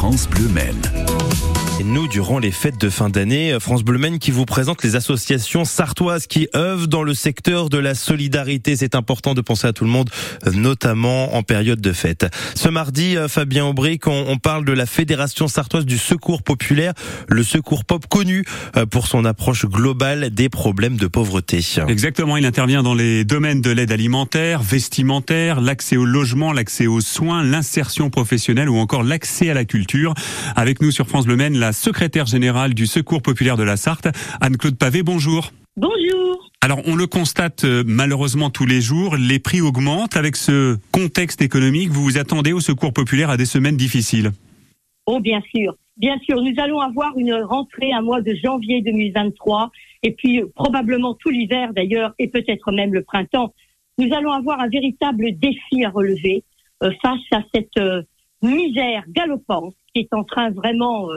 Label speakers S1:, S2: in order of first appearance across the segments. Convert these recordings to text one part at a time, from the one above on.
S1: France Bleu Maine.
S2: Et nous, durant les fêtes de fin d'année, France Bleu Maine qui vous présente les associations sartoises qui œuvrent dans le secteur de la solidarité. C'est important de penser à tout le monde, notamment en période de fête. Ce mardi, Fabien Aubric, on, on parle de la Fédération sartoise du secours populaire, le secours pop connu euh, pour son approche globale des problèmes de pauvreté.
S3: Exactement, il intervient dans les domaines de l'aide alimentaire, vestimentaire, l'accès au logement, l'accès aux soins, l'insertion professionnelle ou encore l'accès à la culture. Avec nous sur France Bleu Maine, la secrétaire générale du Secours populaire de la Sarthe, Anne-Claude Pavé. Bonjour.
S4: Bonjour.
S3: Alors, on le constate euh, malheureusement tous les jours, les prix augmentent. Avec ce contexte économique, vous vous attendez au Secours populaire à des semaines difficiles
S4: Oh, bien sûr. Bien sûr, nous allons avoir une rentrée un mois de janvier 2023 et puis euh, probablement tout l'hiver d'ailleurs et peut-être même le printemps. Nous allons avoir un véritable défi à relever euh, face à cette euh, misère galopante qui est en train vraiment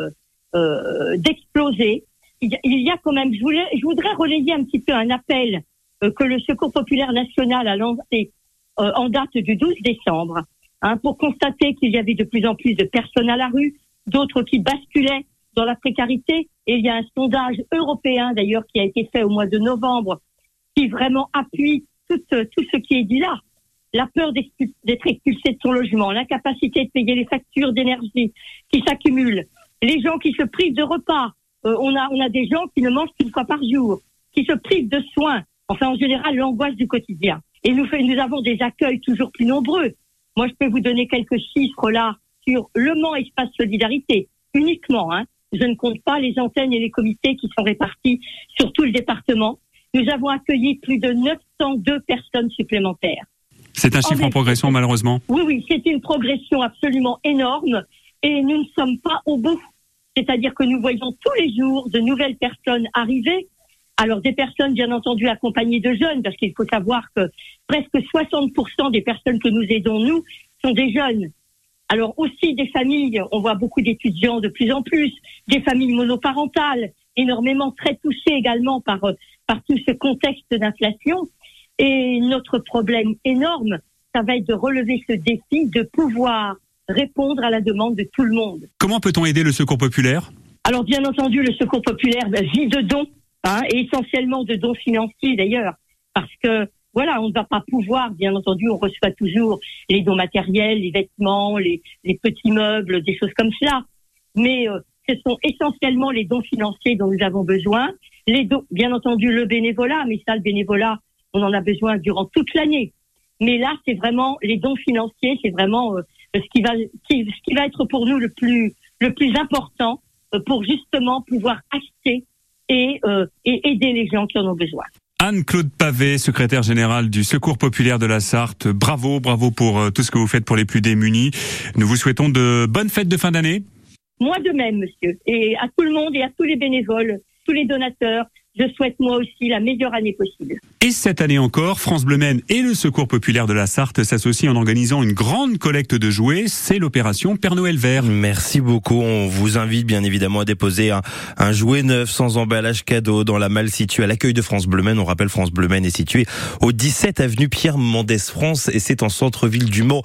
S4: d'exploser. Il, il y a quand même, je, voulais, je voudrais relayer un petit peu un appel euh, que le Secours populaire national a lancé euh, en date du 12 décembre hein, pour constater qu'il y avait de plus en plus de personnes à la rue, d'autres qui basculaient dans la précarité. Et il y a un sondage européen d'ailleurs qui a été fait au mois de novembre qui vraiment appuie tout, euh, tout ce qui est dit là. La peur d'être expulsé de son logement, l'incapacité de payer les factures d'énergie qui s'accumulent, les gens qui se privent de repas. Euh, on, a, on a des gens qui ne mangent qu'une fois par jour, qui se privent de soins. Enfin, en général, l'angoisse du quotidien. Et nous, fait- nous avons des accueils toujours plus nombreux. Moi, je peux vous donner quelques chiffres là sur Le Mans Espace Solidarité, uniquement. Hein. Je ne compte pas les antennes et les comités qui sont répartis sur tout le département. Nous avons accueilli plus de 902 personnes supplémentaires.
S3: C'est un
S4: En
S3: chiffre en
S4: effet.
S3: progression malheureusement?
S4: Oui, oui, c'est une progression absolument énorme et nous ne sommes pas au bout. C'est-à-dire que nous voyons tous les jours de nouvelles personnes arriver. Alors des personnes bien entendu accompagnées de jeunes, parce qu'il faut savoir que presque 60% des personnes que nous aidons, nous, sont des jeunes. Alors aussi des familles, on voit beaucoup d'étudiants de plus en plus, des familles monoparentales, énormément très touchées également par, euh, par tout ce contexte d'inflation. Et notre problème énorme, ça va être de relever ce défi de pouvoir répondre à la demande de tout le monde.
S3: Comment peut-on aider le Secours populaire?
S4: Alors bien entendu, le secours populaire ben, vit de dons, hein, et essentiellement de dons financiers d'ailleurs, parce que voilà, on ne va pas pouvoir, bien entendu, on reçoit toujours les dons matériels, les vêtements, les, les petits meubles, des choses comme cela. Mais euh, ce sont essentiellement les dons financiers dont nous avons besoin. Les dons, bien entendu, le bénévolat, mais ça, le bénévolat, on en a besoin durant toute l'année. Mais là, c'est vraiment les dons financiers, c'est vraiment euh, ce qui va, ce qui va être pour nous le plus, le plus important euh, pour justement pouvoir acheter et, euh, et aider les gens qui en ont besoin.
S3: Anne-Claude Pavé, secrétaire générale du Secours populaire de la Sarthe. Bravo, bravo pour euh, tout ce que vous faites pour les plus démunis. Nous vous souhaitons de bonnes fêtes de fin d'année.
S4: Moi de même, monsieur, et à tout le monde et à tous les bénévoles, tous les donateurs, je souhaite moi aussi la meilleure année possible.
S3: Et cette année encore, France Bleu Maine et le Secours populaire de la Sarthe s'associent en organisant une grande collecte de jouets. C'est l'opération Père Noël vert.
S2: Merci beaucoup. On vous invite bien évidemment à déposer un, un jouet neuf sans emballage cadeau dans la malle située à l'accueil de France Bleu Maine. On rappelle France Bleu Maine est située au 17 avenue Pierre Mendès France et c'est en centre-ville du Mans.